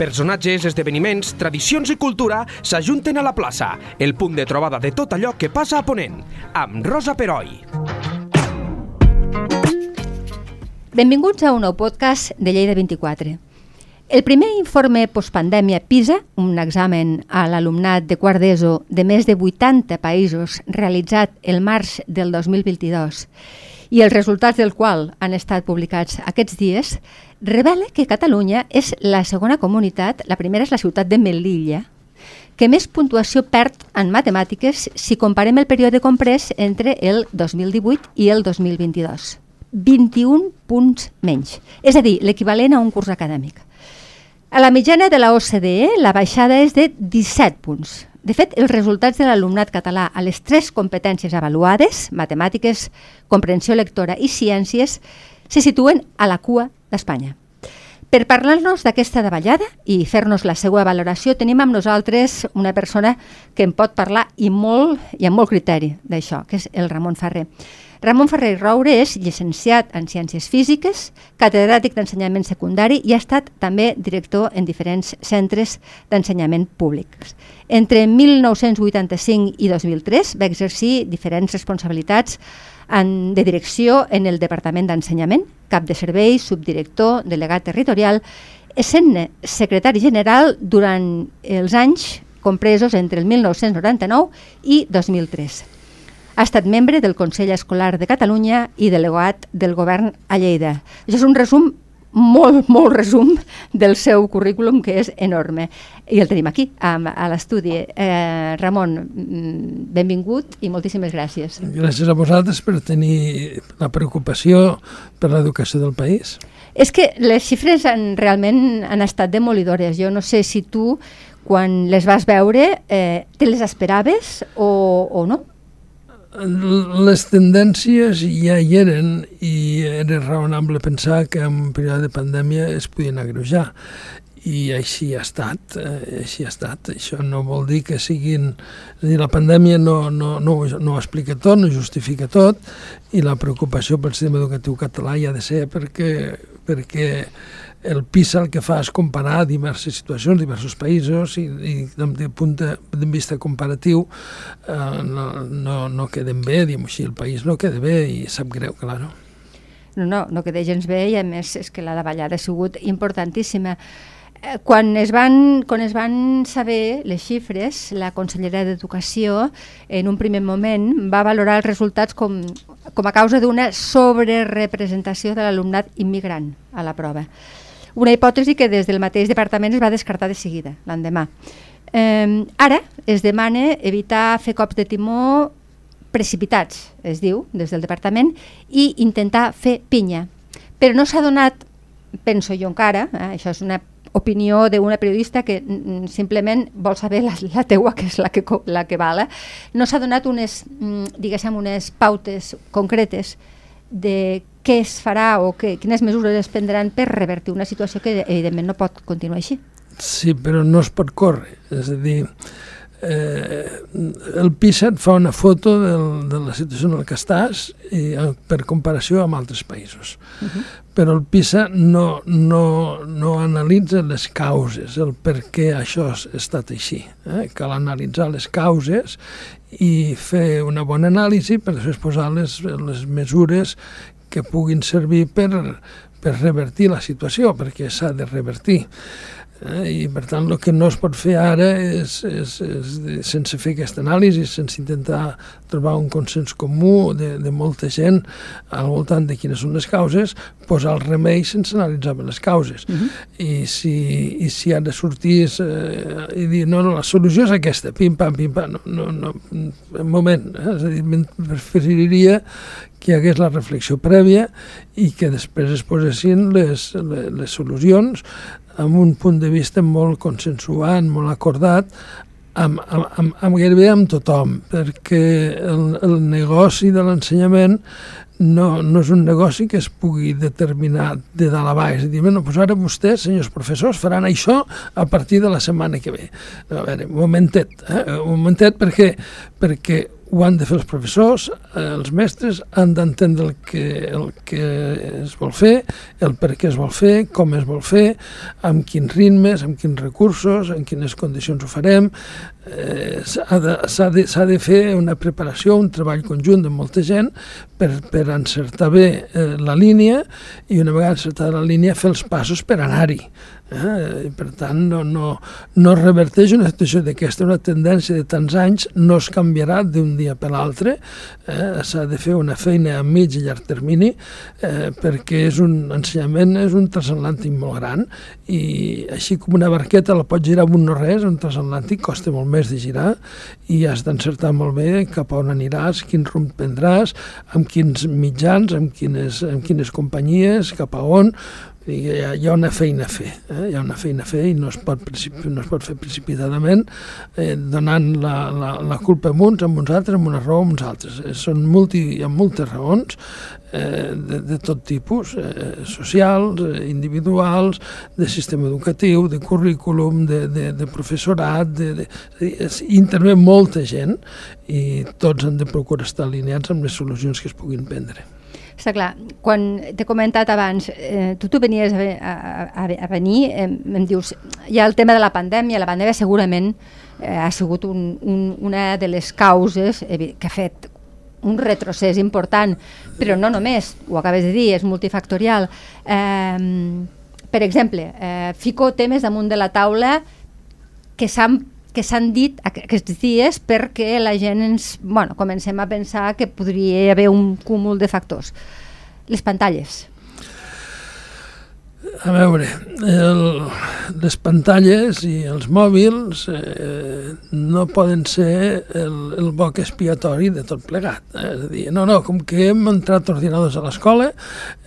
Personatges, esdeveniments, tradicions i cultura s'ajunten a la plaça, el punt de trobada de tot allò que passa a Ponent, amb Rosa Peroi. Benvinguts a un nou podcast de Lleida 24. El primer informe postpandèmia PISA, un examen a l'alumnat de quart d'ESO de més de 80 països realitzat el març del 2022 i els resultats del qual han estat publicats aquests dies, revela que Catalunya és la segona comunitat, la primera és la ciutat de Melilla, que més puntuació perd en matemàtiques si comparem el període comprès entre el 2018 i el 2022. 21 punts menys, és a dir, l'equivalent a un curs acadèmic. A la mitjana de la OCDE, la baixada és de 17 punts. De fet, els resultats de l'alumnat català a les tres competències avaluades, matemàtiques, comprensió lectora i ciències, se situen a la cua d'Espanya. Per parlar-nos d'aquesta davallada i fer-nos la seva valoració, tenim amb nosaltres una persona que en pot parlar i molt i amb molt criteri d'això, que és el Ramon Ferrer. Ramon Ferrer Roure és llicenciat en Ciències Físiques, catedràtic d'ensenyament secundari i ha estat també director en diferents centres d'ensenyament públics. Entre 1985 i 2003 va exercir diferents responsabilitats en, de direcció en el Departament d'Ensenyament, cap de servei, subdirector, delegat territorial, essent secretari general durant els anys compresos entre el 1999 i 2003. Ha estat membre del Consell Escolar de Catalunya i delegat del govern a Lleida. Això és un resum molt, molt resum del seu currículum, que és enorme. I el tenim aquí, a, a l'estudi. Eh, Ramon, mm, benvingut i moltíssimes gràcies. Gràcies a vosaltres per tenir la preocupació per l'educació del país. És que les xifres han, realment han estat demolidores. Jo no sé si tu, quan les vas veure, eh, te les esperaves o, o no? Les tendències ja hi eren i era raonable pensar que en un període de pandèmia es podien agreujar i així ha estat, eh, així ha estat. Això no vol dir que siguin... És dir, la pandèmia no, no, no, no ho explica tot, no justifica tot, i la preocupació pel sistema educatiu català hi ha de ser perquè, perquè el PISA el que fa és comparar diverses situacions, diversos països i, i de punt de, de vista comparatiu eh, no, no, no queden bé, diguem així, el país no queda bé i sap greu, clar. No, no, no queda gens bé i a més és que la davallada ha sigut importantíssima. Eh, quan es, van, quan es van saber les xifres, la consellera d'Educació en un primer moment va valorar els resultats com, com a causa d'una sobrerepresentació de l'alumnat immigrant a la prova una hipòtesi que des del mateix departament es va descartar de seguida, l'endemà. Eh, ara es demana evitar fer cops de timó precipitats, es diu, des del departament, i intentar fer pinya. Però no s'ha donat, penso jo encara, eh, això és una opinió d'una periodista que mm, simplement vol saber la, la teua, que és la que, la que vala, no s'ha donat unes, mm, diguéssim, unes pautes concretes de què es farà o que, quines mesures es prendran per revertir una situació que evidentment no pot continuar així. Sí, però no es pot córrer. És a dir, eh, el PISA et fa una foto del, de la situació en la que estàs i, eh, per comparació amb altres països. Uh -huh. Però el PISA no, no, no analitza les causes, el per què això ha estat així. Eh? Cal analitzar les causes i fer una bona anàlisi per després posar les, les mesures que puguin servir per, per revertir la situació, perquè s'ha de revertir. Eh? I per tant el que no es pot fer ara és, és, és sense fer aquesta anàlisi, sense intentar trobar un consens comú de, de molta gent al voltant de quines són les causes, posar el remei sense analitzar les causes. Uh -huh. I, si, I si ha de sortir eh, i dir no, no, la solució és aquesta, pim-pam, pim-pam, no, no, no, un moment, eh? és a dir, preferiria que hi hagués la reflexió prèvia i que després es posessin les, les, les solucions amb un punt de vista molt consensuat, molt acordat, amb, amb, amb, amb gairebé amb tothom, perquè el, el negoci de l'ensenyament no, no és un negoci que es pugui determinar de dalt a baix. Dir, bueno, doncs ara vostès, senyors professors, faran això a partir de la setmana que ve. A veure, un momentet, eh? un momentet perquè, perquè ho han de fer els professors, eh, els mestres han d'entendre el, que, el que es vol fer, el per què es vol fer, com es vol fer, amb quins ritmes, amb quins recursos, en quines condicions ho farem. Eh, S'ha de, de, de fer una preparació, un treball conjunt de molta gent per, per encertar bé eh, la línia i una vegada encertada la línia fer els passos per anar-hi. Eh? Per tant, no, no, no reverteix una situació d'aquesta, una tendència de tants anys, no es canviarà d'un dia per l'altre, eh? s'ha de fer una feina a mig i llarg termini, eh, perquè és un ensenyament, és un transatlàntic molt gran, i així com una barqueta la pots girar amb un no res, un transatlàntic costa molt més de girar, i has d'encertar molt bé cap a on aniràs, quin rumb prendràs, amb quins mitjans, amb quines, amb quines companyies, cap a on, hi ha, hi ha una feina a fer, eh? hi ha una feina a fer i no es pot, no es pot fer precipitadament eh, donant la, la, la culpa a uns, a uns altres, amb una raó a uns altres. Eh, són multi, hi ha moltes raons eh, de, de tot tipus, eh, socials, eh, individuals, de sistema educatiu, de currículum, de, de, de professorat, de, de, de, intervé molta gent i tots han de procurar estar alineats amb les solucions que es puguin prendre. Està clar, quan t'he comentat abans, eh, tu, tu venies a, a, a, venir, eh, em dius, hi ha el tema de la pandèmia, la pandèmia segurament eh, ha sigut un, un, una de les causes que ha fet un retrocés important, però no només, ho acabes de dir, és multifactorial. Eh, per exemple, eh, fico temes damunt de la taula que s'han que s'han dit aquests dies perquè la gent ens, bueno, comencem a pensar que podria haver un cúmul de factors. Les pantalles. A veure, el, les pantalles i els mòbils eh, no poden ser el, el boc expiatori de tot plegat. Eh? És a dir, no, no, com que hem entrat ordinadors a l'escola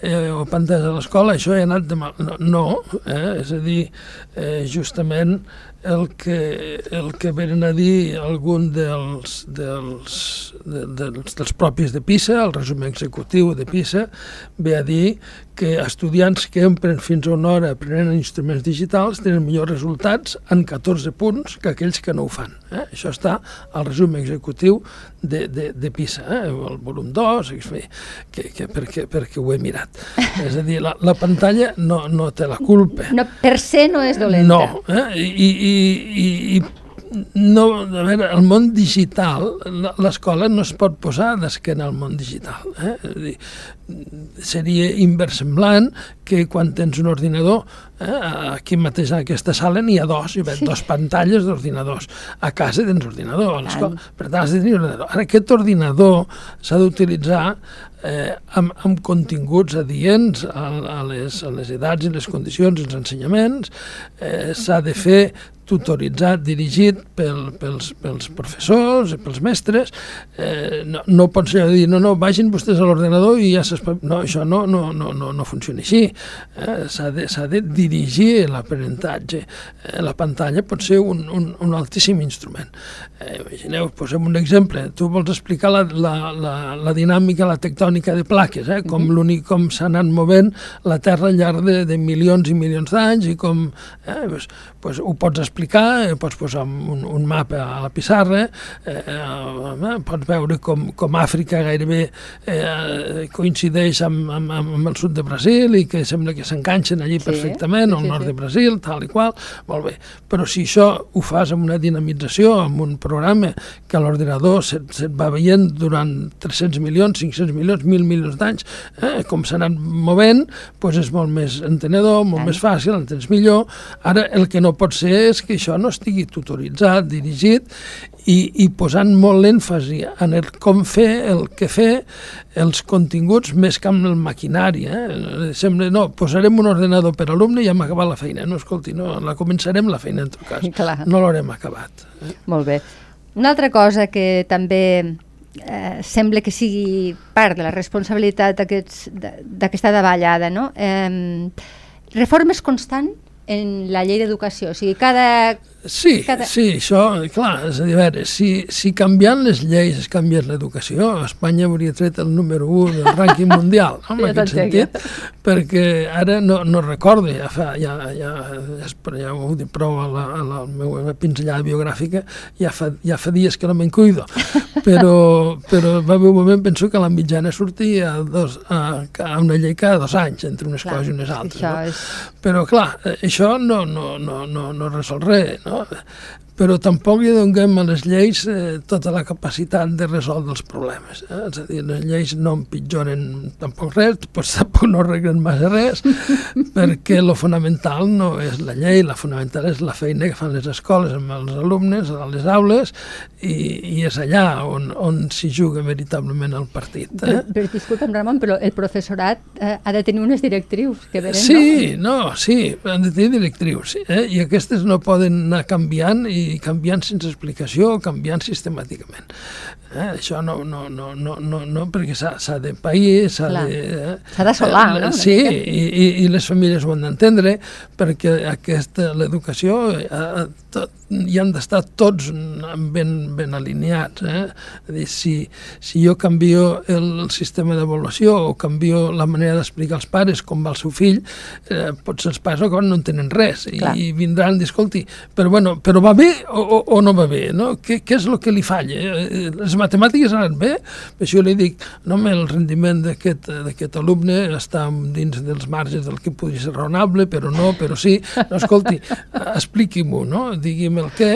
eh, o pantalles a l'escola, això ha anat de mal. No, no eh? és a dir, eh, justament el que, el que venen a dir algun dels, dels, de, dels, dels propis de PISA, el resum executiu de PISA, ve a dir que estudiants que empren fins a una hora aprenent instruments digitals tenen millors resultats en 14 punts que aquells que no ho fan. Eh? Això està al resum executiu de, de, de PISA, eh? el volum 2, que, que, perquè, perquè ho he mirat. És a dir, la, la pantalla no, no té la culpa. No, per se no és dolenta. No, eh? I, i, i, i no, a veure, el món digital, l'escola no es pot posar d'esquena al món digital. Eh? És dir, seria inversemblant que quan tens un ordinador, eh, aquí mateix en aquesta sala n'hi ha dos, hi ha sí. dos pantalles d'ordinadors. A casa tens ordinador, a l'escola, per tant has de tenir ordinador. Ara aquest ordinador s'ha d'utilitzar eh, amb, amb continguts adients a, a, les, a les edats i les condicions, els ensenyaments, eh, s'ha de fer tutoritzat, dirigit pel, pels, pels professors, pels mestres, eh, no, no pot ser dir, no, no, vagin vostès a l'ordenador i ja no, això no, no, no, no, no funciona així. Eh, S'ha de, de dirigir l'aprenentatge. Eh, la pantalla pot ser un, un, un altíssim instrument. Eh, imagineu, posem un exemple. Tu vols explicar la, la, la, la dinàmica, la tectònica de plaques, eh? com, mm -hmm. com s'ha anat movent la Terra al llarg de, de milions i milions d'anys i com... Eh, pues, pues, ho pots explicar, eh, pots posar un, un mapa a la pissarra, eh, eh, pots veure com, com Àfrica gairebé eh, coincideix amb, amb, amb el sud de Brasil i que sembla que s'enganxen allí sí, perfectament, sí, al nord sí. de Brasil, tal i qual, molt bé. Però si això ho fas amb una dinamització, amb un programa que l'ordinador se't, se va veient durant 300 milions, 500 milions, 1.000 milions d'anys, eh, com s'ha anat movent, doncs és molt més entenedor, molt Ai. més fàcil, entens millor. Ara el que no pot ser és que això no estigui tutoritzat, dirigit i, i posant molt l'èmfasi en el com fer, el que fer, els continguts més que amb el maquinari. Eh? Sembla, no, posarem un ordenador per alumne i hem acabat la feina. No, escolti, no, la començarem la feina en tot cas. Clar. No l'haurem acabat. Eh? Molt bé. Una altra cosa que també eh, sembla que sigui part de la responsabilitat d'aquesta davallada, no? Eh, reformes constants en la llei d'educació? O sigui, cada... Sí, cada... sí, això, clar, és a dir, a veure, si, si canviant les lleis es canviés l'educació, Espanya hauria tret el número 1 del rànquing mundial, no, en Ja aquest sentit, perquè ara no, no recordo, ja fa, ja, ja, ja, ja ho dit prou a la, a la meva pinzellada biogràfica, ja fa, ja fa dies que no me'n cuido, però, però va haver un moment, penso que la mitjana sortia a, dos, a, a una llei cada dos anys, entre unes Clar, coses i unes altres. no? és... Però, clar, eh, això no, no, no, no, no resol res, no? Wat? Però tampoc li donem a les lleis eh, tota la capacitat de resoldre els problemes. Eh? És a dir, les lleis no empitjoren tampoc res, però tampoc no arreglen massa res, perquè lo fonamental no és la llei, la fonamental és la feina que fan les escoles amb els alumnes, a les aules, i, i és allà on, on s'hi juga veritablement el partit. Eh? Però, però disculpa'm, Ramon, però el professorat eh, ha de tenir unes directrius que venen, Sí, no, sí, han de tenir directrius, eh? i aquestes no poden anar canviant i canviant sense explicació canviant sistemàticament. Eh? Això no, no, no, no, no, no perquè s'ha de pair, s'ha de... Eh? S'ha d'assolar, no? Una Sí, mica. i, i, i les famílies ho han d'entendre, perquè aquesta, l'educació, eh, tot, hi han d'estar tots ben, ben alineats. Eh? Dir, si, si jo canvio el, el sistema d'avaluació o canvio la manera d'explicar als pares com va el seu fill, eh, potser els pares no, no en tenen res i, Clar. i vindran escolti, però, bueno, però va bé o, o, o no va bé? No? Què, què és el que li falla? Eh, Les matemàtiques han anat bé? Això li dic, no, el rendiment d'aquest alumne està dins dels marges del que podria ser raonable, però no, però sí. No, escolti, expliqui-m'ho, no? Digui'm el què,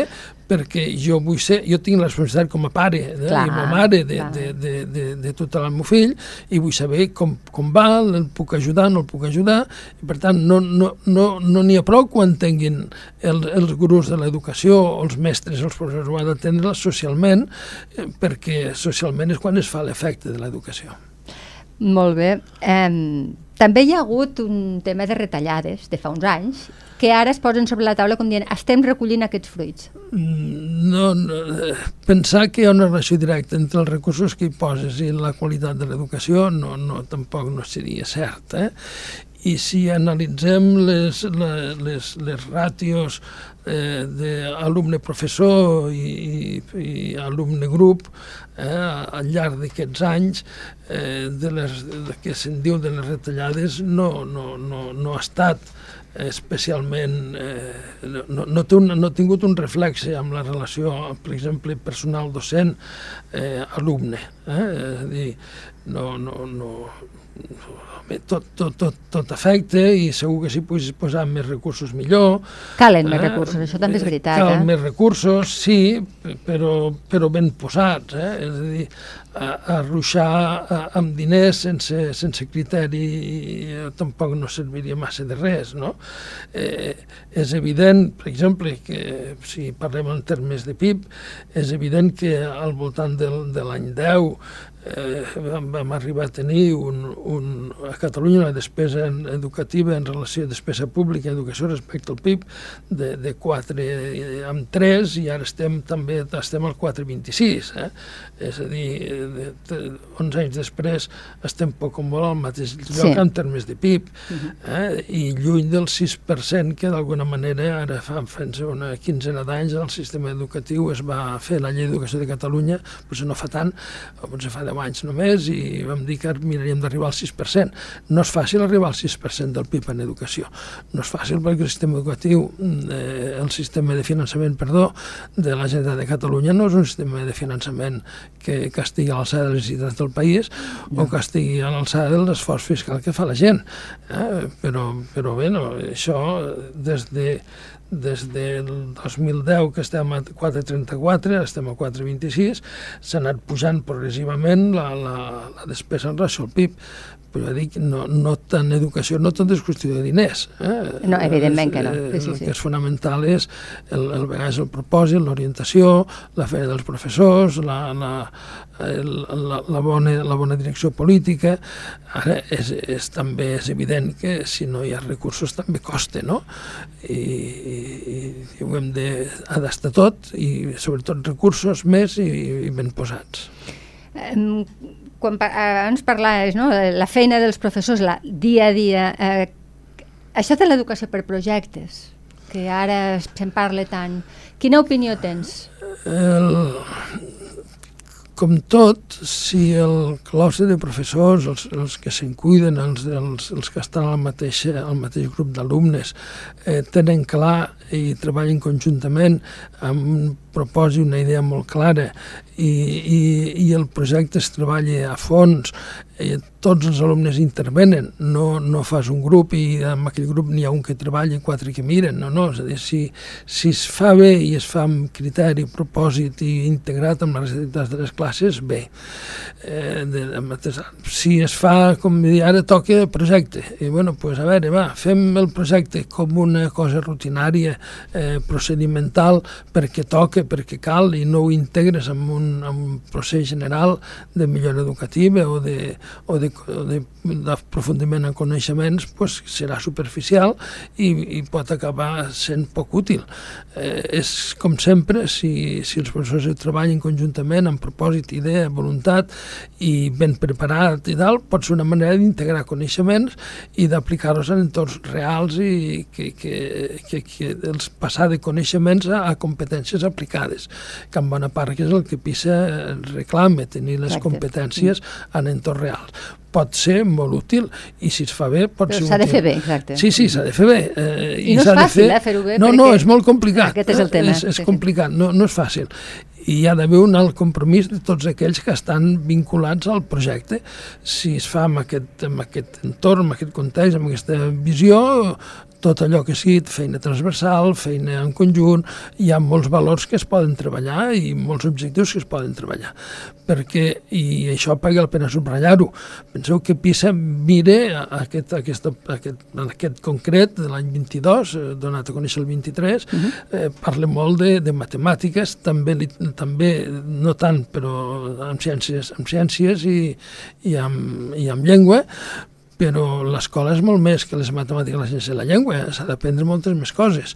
perquè jo vull ser, jo tinc la responsabilitat com a pare eh, Clar, i ma mare de, clar. de, de, de, de tutelar el meu fill i vull saber com, com va, el puc ajudar, no el puc ajudar i per tant no n'hi no, no, no ha prou quan tinguin el, els gurus de l'educació els mestres, els professors ho han d'atendre socialment eh, perquè socialment és quan es fa l'efecte de l'educació. Molt bé. Eh, també hi ha hagut un tema de retallades de fa uns anys que ara es posen sobre la taula com dient estem recollint aquests fruits. no, no, eh, pensar que hi ha una relació directa entre els recursos que hi poses i la qualitat de l'educació no, no, tampoc no seria cert. Eh? I si analitzem les, les, les, les ràtios eh, d'alumne-professor i, i, i alumne-grup eh, al llarg d'aquests anys eh, de les, de que se'n diu de les retallades no, no, no, no ha estat especialment eh, no, no, té un, no ha tingut un reflexe amb la relació, per exemple, personal docent eh, alumne eh? és a dir, no, no, no, bé, tot, tot, tot, tot afecta i segur que si poguessis posar més recursos millor Calen més recursos, això també és veritat. Calen Eh? més recursos, sí, però, però ben posats, eh? és a dir, a, a ruixar a, amb diners sense, sense criteri eh, tampoc no serviria massa de res, no? Eh, és evident, per exemple, que si parlem en termes de PIB, és evident que al voltant del, de l'any 10 eh, vam, vam arribar a tenir un, un, a Catalunya una despesa en, educativa en relació a despesa pública i educació respecte al PIB de, de 4 eh, amb 3 i ara estem també estem al 4,26 eh? és a dir, de, de, 11 anys després estem poc o molt al mateix lloc Sí. en termes de PIB eh? i lluny del 6% que d'alguna manera ara fa una quinzena d'anys el sistema educatiu es va fer la llei d'educació de Catalunya potser no fa tant, potser fa 10 anys només i vam dir que miraríem d'arribar al 6% no és fàcil arribar al 6% del PIB en educació no és fàcil perquè el sistema educatiu eh, el sistema de finançament perdó, de la Generalitat de Catalunya no és un sistema de finançament que, que estigui a l'alçada de les necessitats del país no. o que estigui a l'alçada de l'esforç fiscal que fa la gent eh? però, però bé, no, això des de des del 2010 que estem a 4,34, ara estem a 4,26, s'ha anat pujant progressivament la, la, la despesa en relació al PIB, però ja dic, no, no tant educació, no tot és qüestió de diners. Eh? No, evidentment que no. Sí, sí, el que és fonamental és el, el, vegades el propòsit, l'orientació, la feina dels professors, la, la, el, la, la, bona, la bona direcció política. Ara és, és, també és evident que si no hi ha recursos també costa, no? I, i, i ho hem de, ha d'estar tot i sobretot recursos més i, i ben posats. Em, quan abans parlaves, no? la feina dels professors, la dia a dia, eh, Això de l'educació per projectes, que ara se'n parla tant, quina opinió tens? El, com tot, si el claustre de professors, els, els que se'n cuiden, els, els, els que estan al mateix, al mateix grup d'alumnes, eh, tenen clar i treballen conjuntament amb un propòsit, una idea molt clara i, i, i el projecte es treballa a fons eh, tots els alumnes intervenen, no, no fas un grup i en aquell grup n'hi ha un que treballa i quatre que miren, no, no, és a dir, si, si es fa bé i es fa amb criteri, propòsit i integrat amb les necessitats de les classes, bé. Eh, de, si es fa, com dir, ara toca projecte, i bueno, pues a veure, va, fem el projecte com una cosa rutinària, eh, procedimental, perquè toca, perquè cal, i no ho integres en un, en un procés general de millora educativa o de, o de d'aprofundiment en coneixements pues, serà superficial i, i pot acabar sent poc útil. Eh, és com sempre, si, si els professors treballen conjuntament amb propòsit, idea, voluntat i ben preparat i tal, pot ser una manera d'integrar coneixements i d'aplicar-los en entorns reals i que, que, que, que els passar de coneixements a, a competències aplicades, que en bona part és el que PISA reclama, tenir les Exacte. competències en entorns reals pot ser molt útil i si es fa bé pot Però ser útil. s'ha de fer bé, exacte. Sí, sí, s'ha de fer bé. Eh, I, I no és fàcil, eh, fer-ho bé. No, no, és molt complicat. Aquest és el tema. És, és complicat, no, no és fàcil. I hi ha d'haver un alt compromís de tots aquells que estan vinculats al projecte. Si es fa amb aquest, amb aquest entorn, amb aquest context, amb aquesta visió, tot allò que sigui feina transversal, feina en conjunt, hi ha molts valors que es poden treballar i molts objectius que es poden treballar. Perquè, i això paga la pena subratllar-ho, penseu que PISA mire aquest, aquest, aquest, en aquest concret de l'any 22, eh, donat a conèixer el 23, uh -huh. eh, parla molt de, de matemàtiques, també, també no tant, però amb ciències, amb ciències i, i, amb, i amb llengua, però l'escola és molt més que les matemàtiques, la ciència i la llengua, s'ha d'aprendre moltes més coses.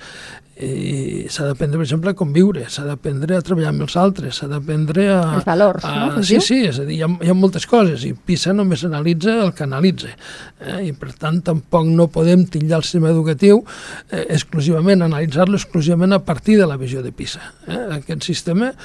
I s'ha d'aprendre, per exemple, a conviure, s'ha d'aprendre a treballar amb els altres, s'ha d'aprendre a... Els valors, a, no? Sí, sí, és a dir, hi ha, hi ha moltes coses, i PISA només analitza el que analitza, eh? i per tant tampoc no podem titllar el sistema educatiu eh, exclusivament, analitzar-lo exclusivament a partir de la visió de PISA. Eh? Aquest sistema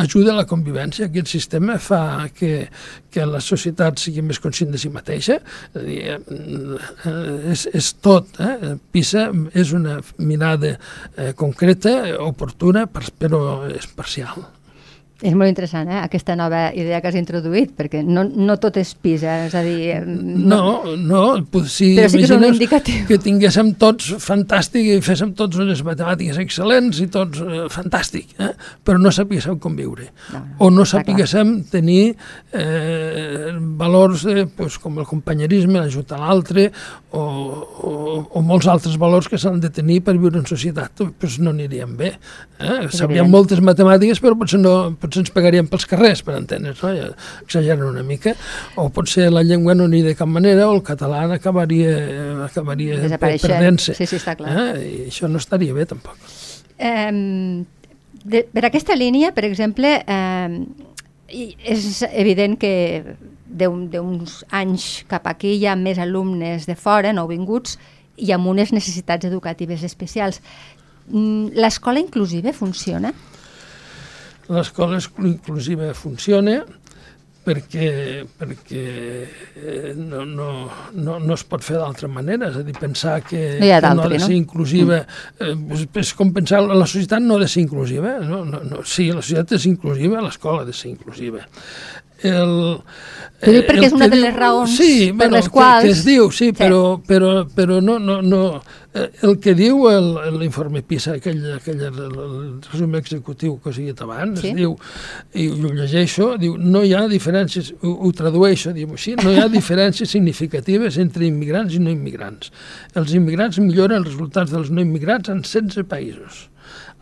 ajuda a la convivència. Aquest sistema fa que, que la societat sigui més conscient de si mateixa. És, dir, eh, és, és tot. Eh? PISA és una mirada eh, concreta, oportuna, però és parcial. És molt interessant, eh, aquesta nova idea que has introduït, perquè no, no tot és PISA, és a dir... No, no, no si però sí que és un indicatiu. Que tinguéssim tots fantàstic i féssim tots unes matemàtiques excel·lents i tots eh, fantàstic, eh? però no sapiguéssim conviure. No, no, o no sapiguéssim tenir eh, valors de, pues, com el companyerisme, l'ajut a l'altre, o, o, o molts altres valors que s'han de tenir per viure en societat, pues no aniríem bé. Eh? Sabíem moltes matemàtiques, però potser no potser ens pegaríem pels carrers, per entendre's, no? Ja exageren una mica, o potser la llengua no aniria de cap manera, o el català acabaria, acabaria perdent-se. Sí, sí, està clar. Eh? I això no estaria bé, tampoc. Eh, de, per aquesta línia, per exemple, eh, és evident que d'uns anys cap aquí hi ha més alumnes de fora, nouvinguts, i amb unes necessitats educatives especials. Mm, l'escola inclusiva funciona? L'escola inclusiva funciona perquè, perquè eh, no, no, no, no es pot fer d'altra manera, és a dir, pensar que no, que no ha de ser no? inclusiva, mm. eh, és com pensar la societat no ha de ser inclusiva, no, no, no, sí, la societat és inclusiva, l'escola ha de ser inclusiva. El, eh, perquè és una de les raons sí, per bueno, les quals... Que, que es diu, sí, sí. Però, però, però no, no, no, Eh, el que diu l'informe PISA, aquell, aquell el, el resum executiu que dit abans, sí? diu, i ho llegeixo, diu, no hi ha diferències, ho, ho tradueixo, diu així, no hi ha diferències significatives entre immigrants i no immigrants. Els immigrants milloren els resultats dels no immigrants en 16 països.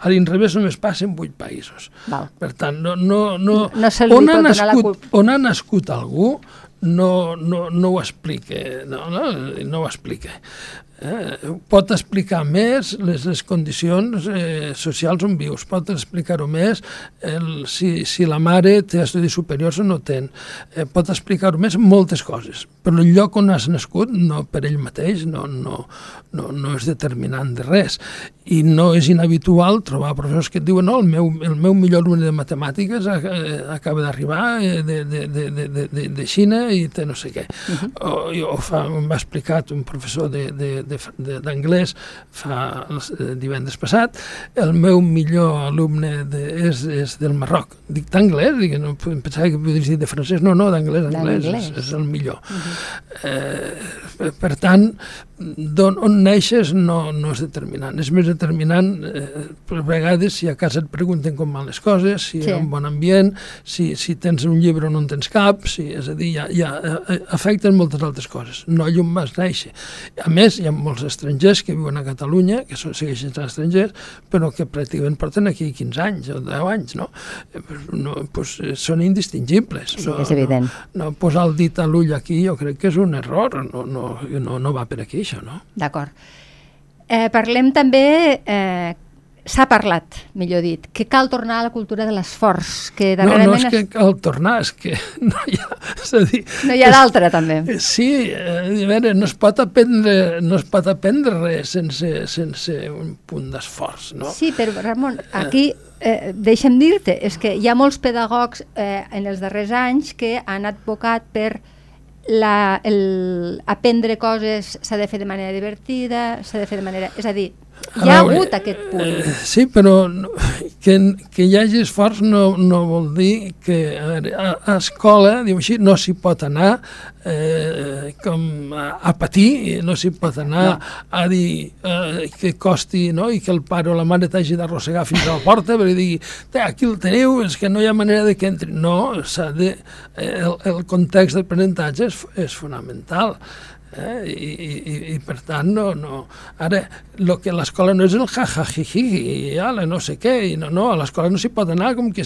A l'inrevés només passa en 8 països. Val. Per tant, no, no, no, no on, ha nascut, on ha nascut algú no, no, no ho explica, no, no, no ho explica Eh? Pot explicar més les, les condicions eh, socials on vius, pot explicar-ho més el, si, si la mare té estudis superiors o no ten, eh, pot explicar-ho més moltes coses, però el lloc on has nascut no per ell mateix no, no, no, no és determinant de res i no és inhabitual trobar professors que et diuen no, el meu, el meu millor alumne de matemàtiques acaba d'arribar eh, de, de, de, de, de, de Xina i té no sé què. Uh -huh. o, o fa, m'ha explicat un professor d'anglès fa el divendres passat, el meu millor alumne de, és, és del Marroc. Dic, d'anglès? No, pensava que podies dir de francès. No, no, d'anglès, anglès, és, és el millor. Uh -huh. eh, per tant, on, on neixes no, no és determinant. És més determinant, eh, per vegades, si a casa et pregunten com van les coses, si sí. hi ha un bon ambient, si, si tens un llibre o no en tens cap, si, és a dir, ja, ja eh, afecten moltes altres coses. No llum vas néixer. A més, hi ha molts estrangers que viuen a Catalunya, que són, segueixen sent estrangers, però que pràcticament porten aquí 15 anys o 10 anys, no? No pues, eh, són indistingibles. Sí, no, és evident. No, no posar el dit a l'ull aquí jo crec que és un error, no, no, no, no va per aquí això, no? D'acord. Eh, parlem també, eh, s'ha parlat, millor dit, que cal tornar a la cultura de l'esforç. Que no, no és que cal tornar, és que no hi ha... És a dir, no hi ha d'altra, també. Sí, eh, a veure, no es pot aprendre, no es pot aprendre res sense, sense un punt d'esforç, no? Sí, però Ramon, eh. aquí eh, deixa'm dir-te, és que hi ha molts pedagogs eh, en els darrers anys que han advocat per la, el, aprendre coses s'ha de fer de manera divertida, s'ha de fer de manera... És a dir, hi ha veure, hagut aquest punt. Eh, sí, però que, que hi hagi esforç no, no vol dir que a, veure, a, a escola, diu així, no s'hi pot anar eh, com a, a patir, no s'hi pot anar no. a dir eh, que costi no? i que el pare o la mare t'hagi d'arrossegar fins a la porta perquè digui, aquí el teniu, és que no hi ha manera de que entri. No, de, eh, el, el context d'aprenentatge és, és fonamental. Eh? I, i, i per tant no, no. ara el que l'escola no és el jajajiji i ala, no sé què i no, no, a l'escola no s'hi pot anar com qui,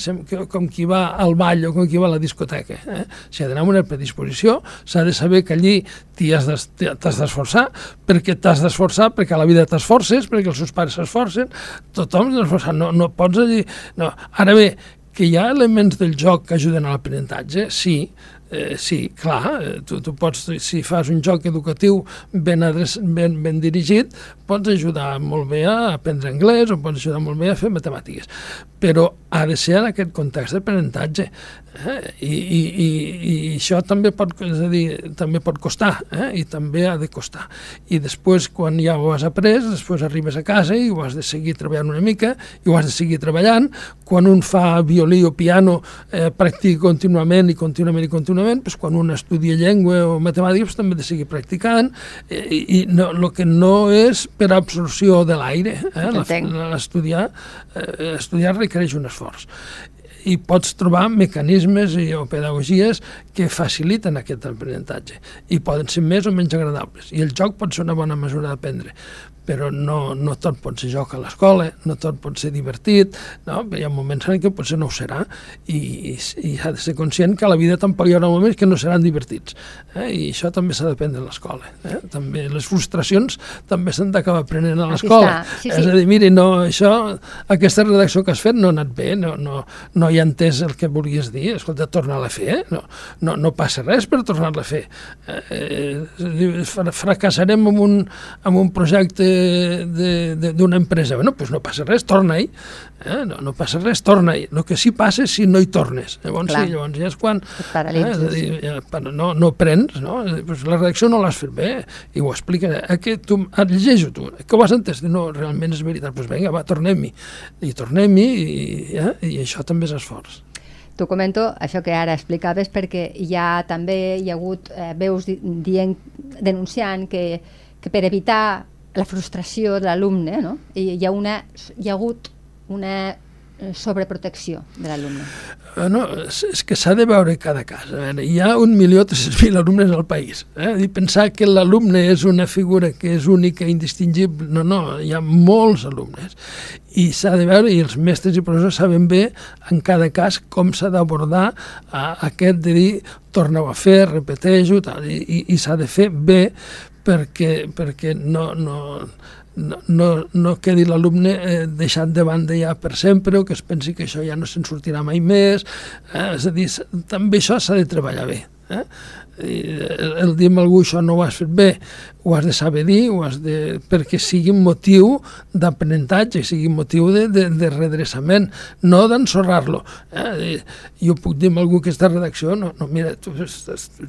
com qui va al ball o com qui va a la discoteca eh? s'ha d'anar amb una predisposició s'ha de saber que allí t'has d'esforçar perquè t'has d'esforçar perquè a la vida t'esforces perquè els seus pares s'esforcen tothom s'esforça, no, no pots allí no. ara bé, que hi ha elements del joc que ajuden a l'aprenentatge, sí, Eh, sí, clar, eh, tu, tu pots, si fas un joc educatiu ben, adres, ben, ben dirigit, pots ajudar molt bé a aprendre anglès o pots ajudar molt bé a fer matemàtiques, però ha de ser en aquest context d'aprenentatge. Eh? I, i, i, I això també pot, és a dir, també pot costar, eh? i també ha de costar. I després, quan ja ho has après, després arribes a casa i ho has de seguir treballant una mica, i ho has de seguir treballant. Quan un fa violí o piano, eh, practica contínuament i contínuament i contínuament, doncs quan un estudia llengua o matemàtiques doncs també ha de seguir practicant, eh, i, i no, el que no és per absorció de l'aire. Eh? Estudiar, eh, estudiar requereix un esforç i pots trobar mecanismes i, o pedagogies que faciliten aquest aprenentatge i poden ser més o menys agradables. I el joc pot ser una bona mesura d'aprendre però no, no tot pot ser joc a l'escola, no tot pot ser divertit, no? hi ha moments en què potser no ho serà i, i, i s'ha de ser conscient que a la vida tampoc hi haurà moments que no seran divertits eh? i això també s'ha d'aprendre a l'escola. Eh? També les frustracions també s'han d'acabar aprenent a l'escola. Sí, sí. És a dir, miri, no, això, aquesta redacció que has fet no ha anat bé, no, no, no hi ha entès el que volies dir, escolta, torna-la a fer, eh? no, no, no passa res per tornar-la a fer. Eh, eh, fracassarem amb un, amb un projecte d'una empresa. Bueno, doncs no passa res, torna-hi. Eh? No, no passa res, torna-hi. El que sí passa és si no hi tornes. Llavors, Clar. sí, llavors ja és quan... Eh, és dir, ja, no, no prens, no? Pues la redacció no l'has fet bé i ho expliques. Eh, que tu, et llegeixo tu, que ho has entès? No, realment és veritat. Doncs pues vinga, va, tornem-hi. I tornem-hi i, eh? i això també és esforç. T'ho comento, això que ara explicaves, perquè ja també hi ha hagut eh, veus dient, denunciant que, que per evitar la frustració de l'alumne, no? I hi ha, una, hi ha hagut una eh, sobreprotecció de l'alumne. Eh, no, és que s'ha de veure cada cas. Veure, hi ha un milió mil alumnes al país. Eh? I pensar que l'alumne és una figura que és única, indistingible, no, no, hi ha molts alumnes. I s'ha de veure, i els mestres i professors saben bé en cada cas com s'ha d'abordar aquest de dir torneu a fer, repeteixo, tal, i, i s'ha de fer bé perquè, perquè no, no, no, no, no quedi l'alumne eh, deixat de banda ja per sempre o que es pensi que això ja no se'n sortirà mai més. Eh? És a dir, també això s'ha de treballar bé. Eh? I el, el dir a algú això no ho has fet bé ho has de saber dir, ho has de, perquè sigui un motiu d'aprenentatge, sigui un motiu de, de, de redreçament, no d'ensorrar-lo. Eh? Jo puc dir a algú que aquesta redacció, no, no mira, tu,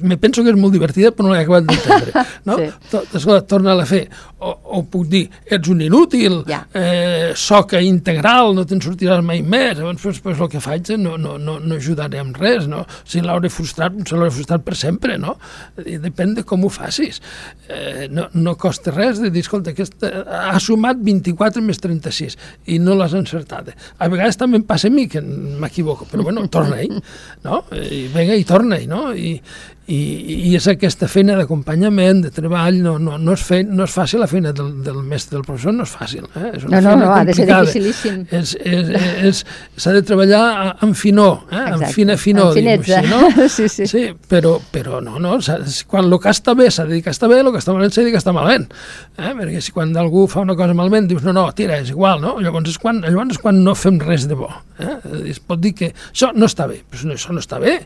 me penso que és molt divertida però no l'he acabat d'entendre. No? sí. Escolta, torna-la a fer. O, o puc dir, ets un inútil, ja. eh, soca integral, no te'n sortiràs mai més. Llavors, pues, pues, el que faig no, no, no, no ajudaré amb res. No? Si l'hauré frustrat, se l'hauré frustrat per sempre. No? Depèn de com ho facis. Eh, no, no costa res de dir, escolta, aquesta, ha sumat 24 més 36 i no l'has encertat. A vegades també em passa a mi que m'equivoco, però bueno, torna-hi, no? I venga i torna-hi, no? I, i, i és aquesta feina d'acompanyament, de treball, no, no, no, és fe, no és fàcil la feina del, del mestre, del professor, no és fàcil. Eh? És una no, no, no, ha de ser dificilíssim. S'ha de treballar amb finor, eh? amb fina finor, finetza. Així, no? sí, sí. sí però, però no, no, quan el que està bé s'ha de dir que està bé, el que està malament s'ha de dir que està malament. Eh? Perquè si quan algú fa una cosa malament dius no, no, tira, és igual, no? Llavors és quan, llavors és quan no fem res de bo. Eh? Es pot dir que això no està bé, però això no està bé.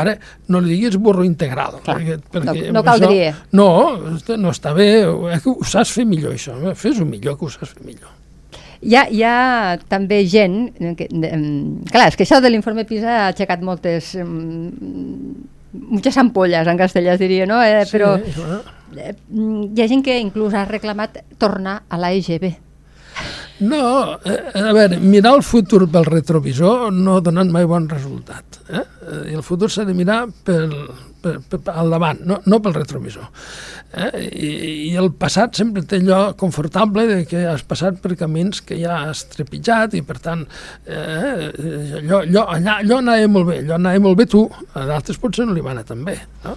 Ara no li diguis burro integral integral. Clar, perquè, perquè no, no caldria. Això, no, no està bé, eh, ho saps fer millor això, eh, fes-ho millor que ho saps fer millor. Hi ha, hi ha també gent... Que, clar, és que això de l'informe PISA ha aixecat moltes... muchas ampolles en castellà es diria, no? Eh, però sí, eh, hi ha gent que inclús ha reclamat tornar a la EGB. No, eh, a veure, mirar el futur pel retrovisor no ha donat mai bon resultat. Eh? I el futur s'ha de mirar pel, al davant, no, no pel retrovisor. Eh? I, I el passat sempre té allò confortable de que has passat per camins que ja has trepitjat i per tant eh, allò, allò, allà, allò anava molt bé, allò anava molt bé tu, a d'altres potser no li va anar tan bé. No?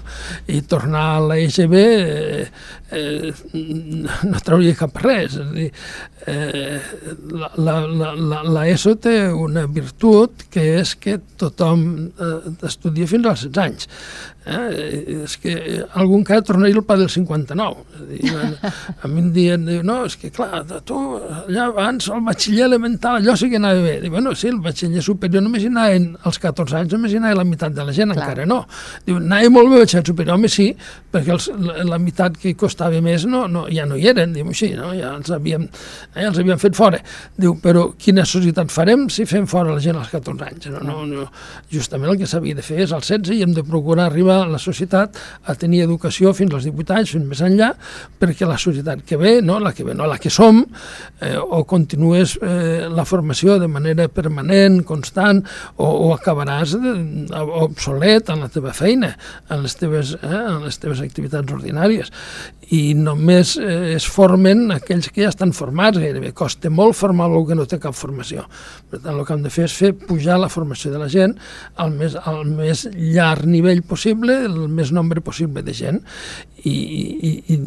I tornar a l'EGB eh, eh, no trauria cap res. És a dir, eh, la, la, la, la ESO té una virtut que és que tothom eh, estudia fins als 16 anys. Eh? És que algú encara tornaria al pa del 59. És a, dir, a mi em diuen, no, és que clar, tu allà abans el batxiller elemental, allò sí que anava bé. Diu, bueno, sí, el batxiller superior només hi anaven als 14 anys, només hi anava la meitat de la gent, clar. encara no. Diu, anava molt bé el batxiller superior, home sí, perquè els, la, la meitat que costava més no, no, ja no hi eren, diu així, no? ja els havíem, eh, els havíem fet fora. Diu, però quina societat farem si fem fora la gent als 14 anys? No, no, no. Justament el que s'havia de fer és als 16 i hem de procurar arribar arribar la societat a tenir educació fins als 18 anys, fins més enllà, perquè la societat que ve, no la que ve, no la que som, eh, o continues eh, la formació de manera permanent, constant, o, o acabaràs de, obsolet en la teva feina, en les teves, eh, en les teves activitats ordinàries i només eh, es formen aquells que ja estan formats gairebé. Costa molt formar algú que no té cap formació. Per tant, el que hem de fer és fer pujar la formació de la gent al més, al més llarg nivell possible, el més nombre possible de gent i, i, i,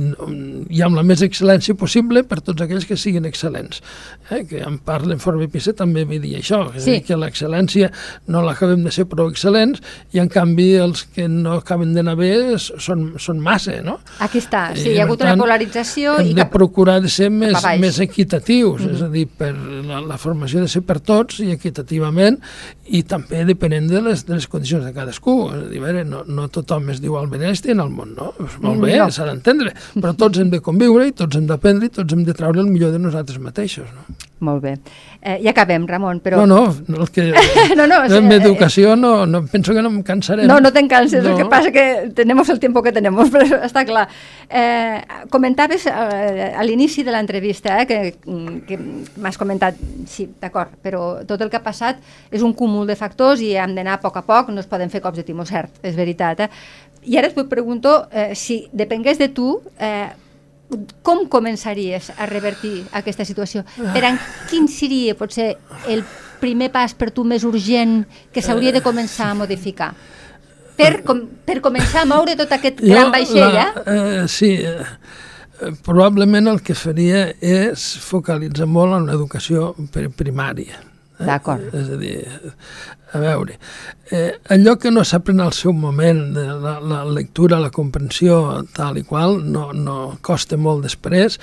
i amb la més excel·lència possible per tots aquells que siguin excel·lents. Eh? Que en part l'informe PISA també ve dir això, sí. que l'excel·lència no l'acabem de ser prou excel·lents i en canvi els que no acaben d'anar bé són, són massa, no? Aquí està, sí, hi ha hagut tant, una polarització... Hem i de cap... procurar de ser més, més equitatius, mm -hmm. és a dir, per la, la formació de ser per tots i equitativament i també depenent de les, de les condicions de cadascú. És a dir, veure, no, no tothom es diu Albert Einstein al món, no? És molt bé, no. s'ha d'entendre, però tots hem de conviure i tots hem d'aprendre i tots hem de treure el millor de nosaltres mateixos. No? Molt bé. Eh, ja acabem, Ramon, però... No, no, el que... no, no, en mi educació no, no, penso que no em cansaré. No, no te'n canses, no. el que passa que tenemos el tiempo que tenemos, però està clar. Eh, comentaves eh, a l'inici de l'entrevista eh, que, que m'has comentat, sí, d'acord, però tot el que ha passat és un cúmul de factors i hem d'anar a poc a poc, no es poden fer cops de timó, cert, és veritat. Eh? I ara et pregunto eh, si depengués de tu, eh, com començaries a revertir aquesta situació? Per en quin seria, potser, el primer pas per tu més urgent que s'hauria de començar a modificar? Per, com, per començar a moure tot aquest jo, gran vaixell, la, eh? eh? Sí, eh, probablement el que faria és focalitzar molt en l'educació primària. Eh? D'acord. És a dir, a veure, eh, allò que no s'aprèn al seu moment, la, la lectura, la comprensió, tal i qual, no, no costa molt després,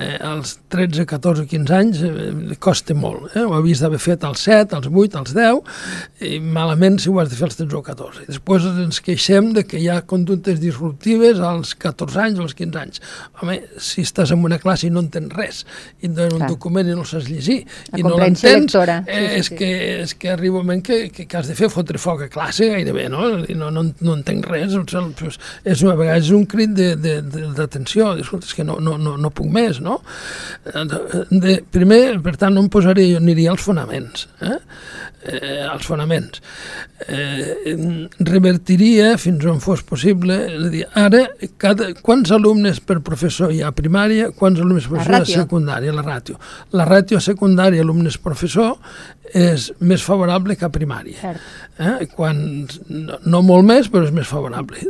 eh, als 13, 14, 15 anys eh, costa molt. Eh? Ho havies d'haver fet als 7, als 8, als 10, i malament si ho has de fer als 13 o 14. I després ens queixem de que hi ha conductes disruptives als 14 anys o als 15 anys. Home, si estàs en una classe i no entens res, i et donen un document i no saps llegir, la i no l'entens, eh, sí, sí, és, sí. Que, és que arriba un moment que, que, que has de fer fotre foc a classe gairebé, no? No, no, no entenc res. Sigui, és una vegada és un crit d'atenció, és que no, no, no, no puc més, no? De, primer, per tant, no em posaré, jo aniria als fonaments, eh? Eh, als fonaments. Eh, revertiria fins on fos possible, és a dir, ara, cada, quants alumnes per professor hi ha a primària, quants alumnes per professor a secundària, la ràtio. La ràtio secundària, alumnes-professor, és més favorable que a primària. Eh? Quan, no, no molt més, però és més favorable.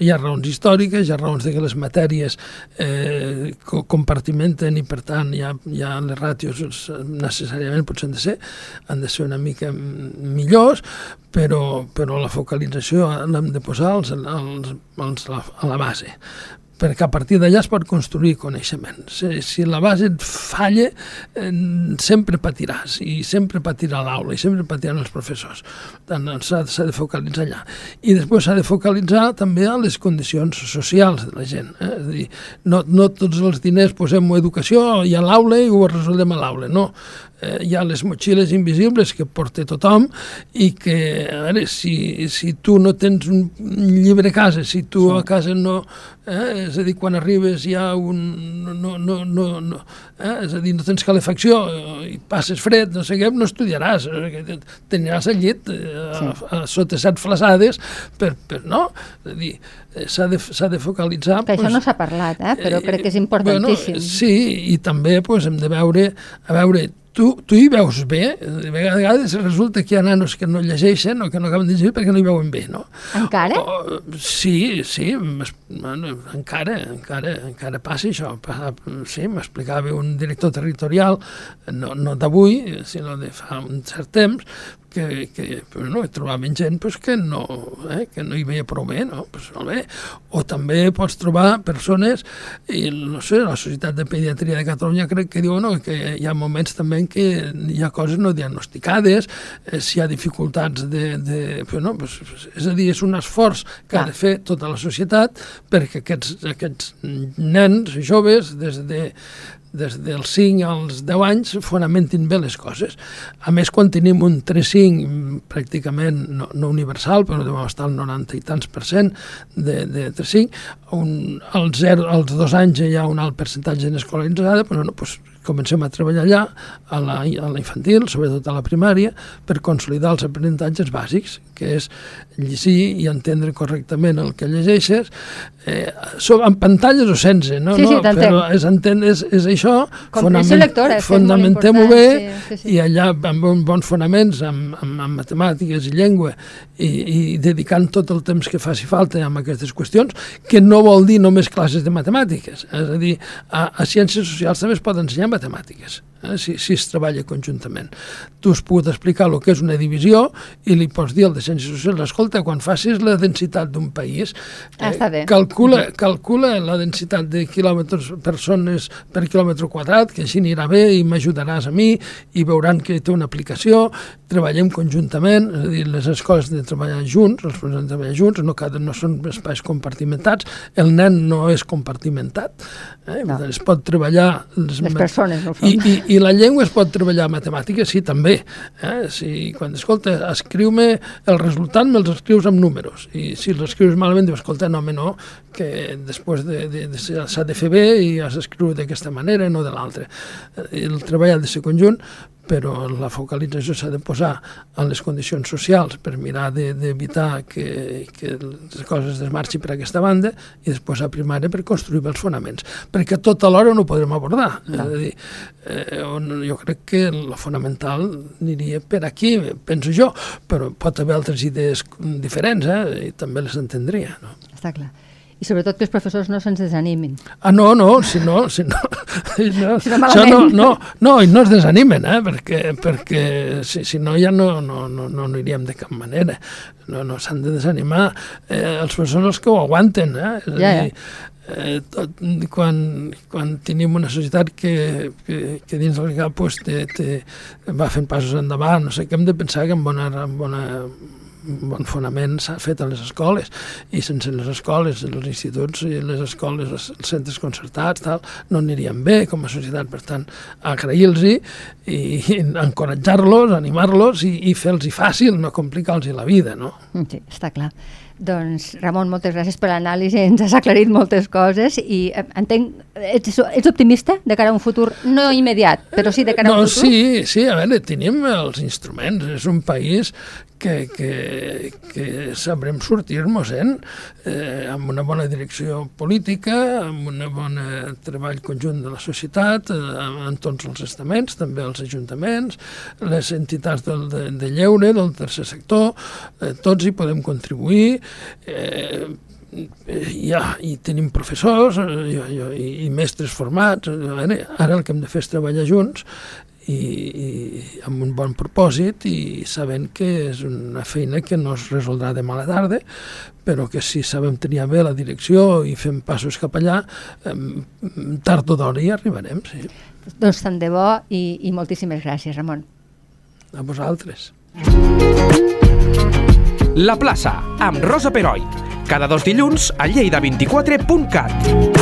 Hi ha raons històriques, hi ha raons de que les matèries eh, compartimenten i, per tant, hi ha, hi ha les ràtios necessàriament potser han de ser, han de ser una mica millors, però, però la focalització l'hem de posar als, als, als, a la base perquè a partir d'allà es pot construir coneixement. Si, si la base et falla, eh, sempre patiràs, i sempre patirà l'aula, i sempre patiran els professors. Tant s'ha de focalitzar allà. I després s'ha de focalitzar també a les condicions socials de la gent. Eh? És dir, no, no tots els diners posem-ho a educació i a l'aula i ho resolem a l'aula, no eh, hi ha les motxilles invisibles que porta tothom i que, a veure, si, si tu no tens un llibre a casa, si tu sí. a casa no... Eh, és a dir, quan arribes hi ha un... No, no, no, no, eh, és a dir, no tens calefacció eh, i passes fred, no sé què, no estudiaràs, eh, teniràs al llit eh, a, a, sota set flaçades per, per no? És a dir, eh, s'ha de, de focalitzar... Que pues, això no s'ha parlat, eh? però crec que és importantíssim. Bueno, sí, i també pues, hem de veure, a veure tu, tu hi veus bé, de vegades resulta que hi ha nanos que no llegeixen o que no acaben de llegir perquè no hi veuen bé, no? Encara? O, sí, sí, bueno, encara, encara, encara passa això. Sí, m'explicava un director territorial, no, no d'avui, sinó de fa un cert temps, que, que bueno, trobaven gent pues, que, no, eh, que no hi veia prou bé, no? Pues, molt bé. O també pots trobar persones, i no sé, la Societat de Pediatria de Catalunya crec que diu no, que hi ha moments també en què hi ha coses no diagnosticades, eh, si hi ha dificultats de... de pues, no, pues, és a dir, és un esforç que ha de fer tota la societat perquè aquests, aquests nens joves des de des dels 5 als 10 anys fonamentin bé les coses. A més, quan tenim un 3-5 pràcticament no, no universal, però devem estar al 90 i tants per cent de, de 3-5, un, als, 0, als 2 anys hi ha un alt percentatge en però no, doncs, comencem a treballar allà, a la, a la infantil, sobretot a la primària, per consolidar els aprenentatges bàsics, que és llegir i entendre correctament el que llegeixes, eh, amb pantalles o sense, no? Sí, sí, no? Però és, entén, és, és això, fonament, lectora, fonamentem-ho bé, sí, sí. i allà amb bons fonaments, amb, amb, amb matemàtiques i llengua, i, i dedicant tot el temps que faci falta amb aquestes qüestions, que no vol dir només classes de matemàtiques, és a dir, a, a ciències socials també es pot ensenyar matemàtiques, eh, si, si es treballa conjuntament. Tu has pogut explicar el que és una divisió i li pots dir al de Ciències Socials, escolta, quan facis la densitat d'un país, eh, ah, calcula, calcula la densitat de quilòmetres persones per quilòmetre quadrat, que així anirà bé i m'ajudaràs a mi i veuran que té una aplicació, treballem conjuntament, és a dir, les escoles de treballar junts, els professors de treballar junts, no, cada, no són espais compartimentats, el nen no és compartimentat, eh? no. es pot treballar... Les, les persones no I, i, I la llengua es pot treballar matemàtiques, sí, també. Eh? Si, quan, escolta, escriu-me el resultat, me'ls escrius amb números, i si els escrius malament, dius, escolta, no, home, no, que després de, de, de, s'ha de fer bé i has d'escriure d'aquesta manera, no de l'altra. Eh, el treball ha de ser conjunt, però la focalització s'ha de posar en les condicions socials per mirar d'evitar de, que, que les coses desmarxin per aquesta banda i després a primària per construir els fonaments. Perquè tot alhora no ho podrem abordar. No. És a dir, eh, on, jo crec que el fonamental aniria per aquí, penso jo, però pot haver altres idees diferents eh, i també les entendria. No? Està clar. I sobretot que els professors no se'ns desanimin. Ah, no, no, si no... Si no, no, Si no, això no, malament. no, no, i no es desanimen, eh, perquè, perquè si, si no ja no, no, no, no aniríem de cap manera. No, no s'han de desanimar. Eh, els professors que ho aguanten, eh? És a Ja, ja. dir, eh, tot, quan, quan tenim una societat que, que, que dins del cap pues, te, te, va fent passos endavant, no sé, que hem de pensar que amb bona, amb bona bon fonament s'ha fet a les escoles i sense les escoles, els instituts i les escoles, els centres concertats tal, no anirien bé com a societat per tant, agrair-los i, i encoratjar-los, animar-los i, i fer-los fàcil, no complicar-los la vida no? Sí, està clar. Doncs, Ramon, moltes gràcies per l'anàlisi, ens has aclarit moltes coses i eh, entenc, ets, ets optimista de cara a un futur no immediat, però sí de cara a no, un futur? sí, sí, a veure, tenim els instruments, és un país que, que, que sabrem sortir-nos-en eh, amb una bona direcció política, amb un bon treball conjunt de la societat, eh, en tots els estaments, també els ajuntaments, les entitats del, de, de lleure, del tercer sector, eh, tots hi podem contribuir, eh, ja, i tenim professors eh, jo, jo, i, i mestres formats, ara el que hem de fer és treballar junts i, i amb un bon propòsit i sabent que és una feina que no es resoldrà demà a la tarda, però que si sabem triar bé la direcció i fem passos cap allà, eh, tard o d'hora hi arribarem, sí. Doncs tant de bo i, i moltíssimes gràcies, Ramon. A vosaltres. La plaça, amb Rosa Peroi. Cada dos dilluns a lleida24.cat.